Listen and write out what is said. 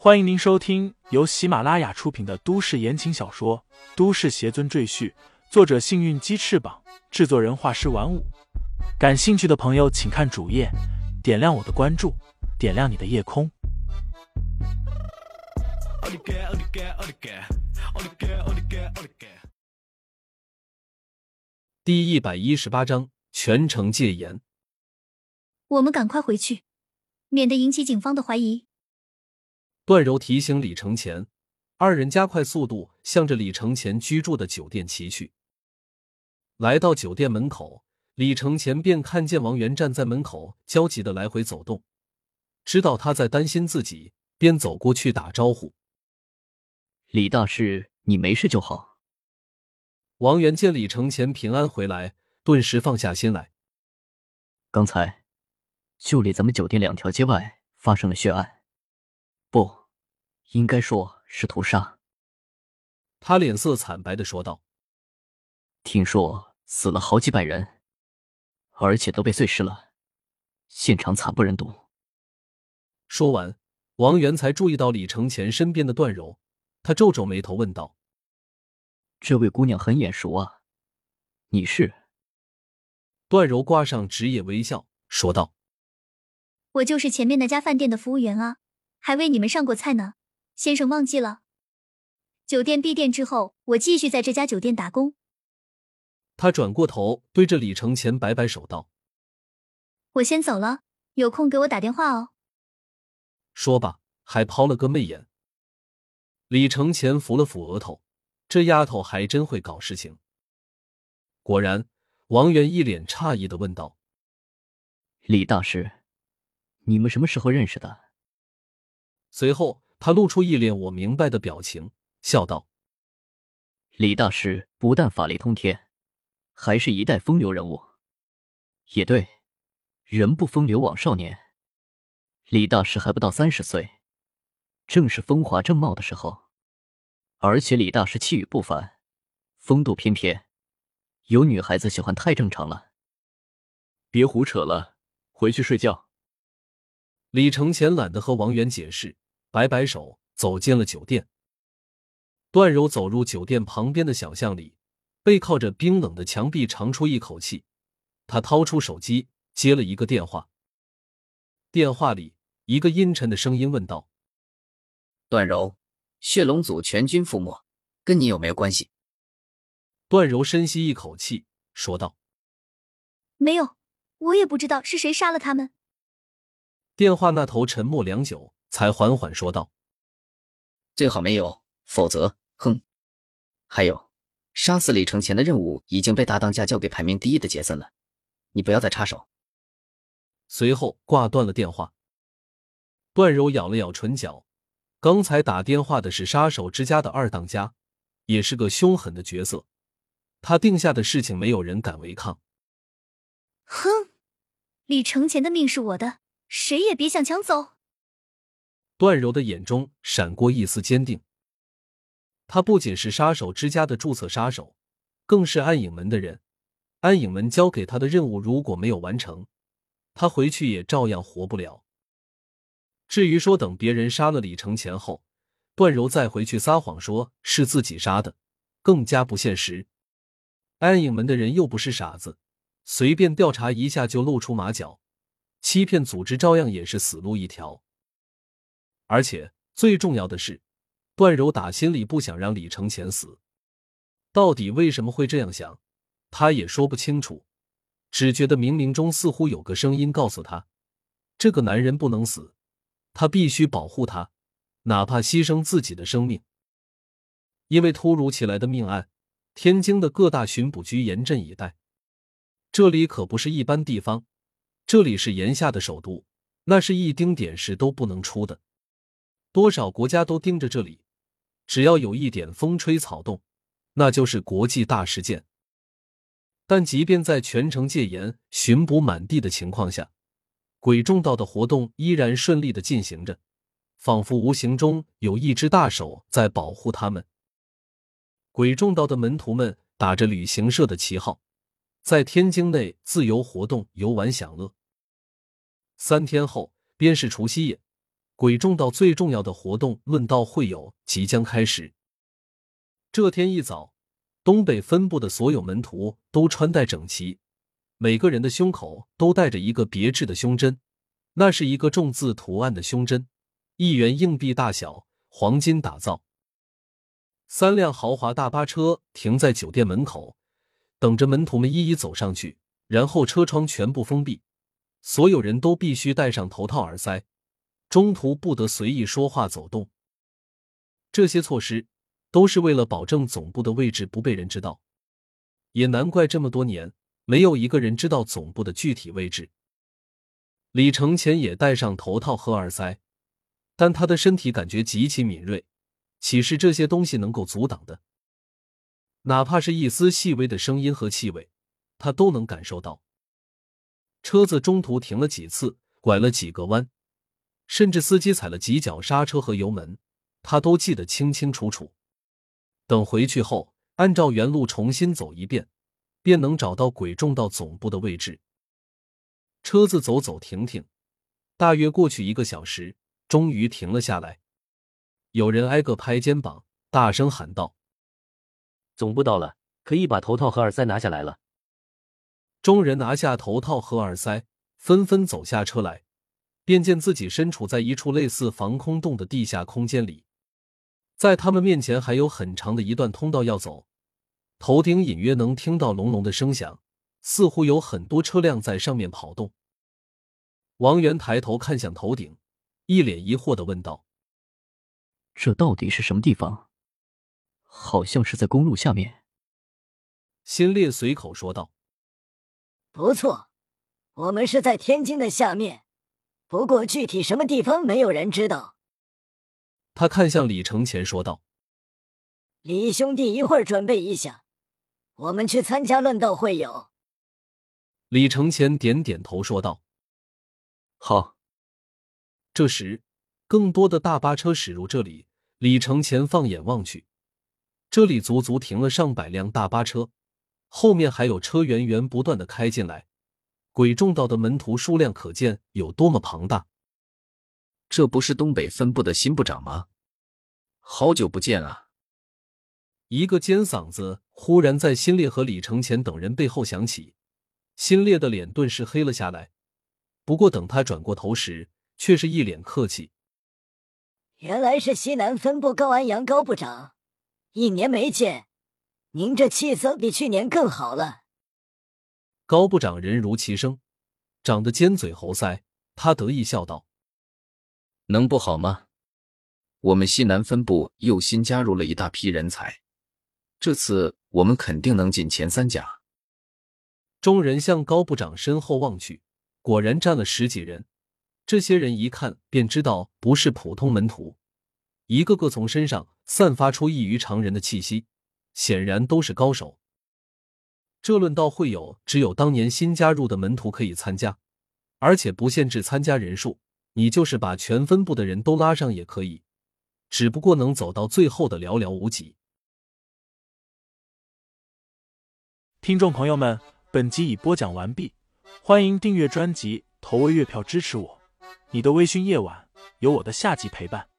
欢迎您收听由喜马拉雅出品的都市言情小说《都市邪尊赘婿》，作者：幸运鸡翅膀，制作人：画师玩五。感兴趣的朋友，请看主页，点亮我的关注，点亮你的夜空。第一百一十八章，全城戒严。我们赶快回去，免得引起警方的怀疑。段柔提醒李承前，二人加快速度，向着李承前居住的酒店骑去。来到酒店门口，李承前便看见王源站在门口，焦急的来回走动，知道他在担心自己，便走过去打招呼：“李大师，你没事就好。”王源见李承前平安回来，顿时放下心来。刚才，就离咱们酒店两条街外发生了血案。不，应该说是屠杀。他脸色惨白的说道：“听说死了好几百人，而且都被碎尸了，现场惨不忍睹。”说完，王源才注意到李承前身边的段柔，他皱皱眉头问道：“这位姑娘很眼熟啊，你是？”段柔挂上职业微笑说道：“我就是前面那家饭店的服务员啊。”还为你们上过菜呢，先生忘记了。酒店闭店之后，我继续在这家酒店打工。他转过头对着李承前摆摆手道：“我先走了，有空给我打电话哦。”说罢，还抛了个媚眼。李承前扶了扶额头，这丫头还真会搞事情。果然，王源一脸诧异的问道：“李大师，你们什么时候认识的？”随后，他露出一脸我明白的表情，笑道：“李大师不但法力通天，还是一代风流人物。也对，人不风流枉少年。李大师还不到三十岁，正是风华正茂的时候。而且李大师气宇不凡，风度翩翩，有女孩子喜欢太正常了。别胡扯了，回去睡觉。”李承前懒得和王源解释，摆摆手，走进了酒店。段柔走入酒店旁边的小巷里，背靠着冰冷的墙壁，长出一口气。他掏出手机，接了一个电话。电话里，一个阴沉的声音问道：“段柔，血龙组全军覆没，跟你有没有关系？”段柔深吸一口气，说道：“没有，我也不知道是谁杀了他们。”电话那头沉默良久，才缓缓说道：“最好没有，否则，哼。还有，杀死李承前的任务已经被大当家交给排名第一的杰森了，你不要再插手。”随后挂断了电话。段柔咬了咬唇角，刚才打电话的是杀手之家的二当家，也是个凶狠的角色。他定下的事情，没有人敢违抗。哼，李承前的命是我的。谁也别想抢走！段柔的眼中闪过一丝坚定。他不仅是杀手之家的注册杀手，更是暗影门的人。暗影门交给他的任务如果没有完成，他回去也照样活不了。至于说等别人杀了李承前后，段柔再回去撒谎说是自己杀的，更加不现实。暗影门的人又不是傻子，随便调查一下就露出马脚。欺骗组织照样也是死路一条，而且最重要的是，段柔打心里不想让李承前死。到底为什么会这样想，他也说不清楚，只觉得冥冥中似乎有个声音告诉他，这个男人不能死，他必须保护他，哪怕牺牲自己的生命。因为突如其来的命案，天津的各大巡捕局严阵以待，这里可不是一般地方。这里是炎夏的首都，那是一丁点事都不能出的。多少国家都盯着这里，只要有一点风吹草动，那就是国际大事件。但即便在全城戒严、巡捕满地的情况下，鬼众道的活动依然顺利的进行着，仿佛无形中有一只大手在保护他们。鬼众道的门徒们打着旅行社的旗号，在天津内自由活动、游玩享乐。三天后便是除夕夜，鬼众道最重要的活动——论道会友即将开始。这天一早，东北分部的所有门徒都穿戴整齐，每个人的胸口都带着一个别致的胸针，那是一个重字图案的胸针，一元硬币大小，黄金打造。三辆豪华大巴车停在酒店门口，等着门徒们一一走上去，然后车窗全部封闭，所有人都必须戴上头套、耳塞。中途不得随意说话、走动。这些措施都是为了保证总部的位置不被人知道。也难怪这么多年没有一个人知道总部的具体位置。李承前也戴上头套和耳塞，但他的身体感觉极其敏锐，岂是这些东西能够阻挡的？哪怕是一丝细微的声音和气味，他都能感受到。车子中途停了几次，拐了几个弯。甚至司机踩了几脚刹车和油门，他都记得清清楚楚。等回去后，按照原路重新走一遍，便能找到鬼众道总部的位置。车子走走停停，大约过去一个小时，终于停了下来。有人挨个拍肩膀，大声喊道：“总部到了，可以把头套和耳塞拿下来了。”众人拿下头套和耳塞，纷纷走下车来。便见自己身处在一处类似防空洞的地下空间里，在他们面前还有很长的一段通道要走，头顶隐约能听到隆隆的声响，似乎有很多车辆在上面跑动。王源抬头看向头顶，一脸疑惑的问道：“这到底是什么地方？好像是在公路下面。”新烈随口说道：“不错，我们是在天津的下面。”不过具体什么地方没有人知道。他看向李承前说道：“李兄弟，一会儿准备一下，我们去参加论道会友。”李承前点点头说道：“好。”这时，更多的大巴车驶入这里。李承前放眼望去，这里足足停了上百辆大巴车，后面还有车源源不断的开进来。鬼众道的门徒数量可见有多么庞大。这不是东北分部的新部长吗？好久不见啊！一个尖嗓子忽然在新烈和李承前等人背后响起，新烈的脸顿时黑了下来。不过等他转过头时，却是一脸客气：“原来是西南分部高安阳高部长，一年没见，您这气色比去年更好了。”高部长人如其声，长得尖嘴猴腮。他得意笑道：“能不好吗？我们西南分部又新加入了一大批人才，这次我们肯定能进前三甲。”众人向高部长身后望去，果然站了十几人。这些人一看便知道不是普通门徒，一个个从身上散发出异于常人的气息，显然都是高手。这论道会有只有当年新加入的门徒可以参加，而且不限制参加人数，你就是把全分部的人都拉上也可以，只不过能走到最后的寥寥无几。听众朋友们，本集已播讲完毕，欢迎订阅专辑，投喂月票支持我。你的微醺夜晚，有我的下集陪伴。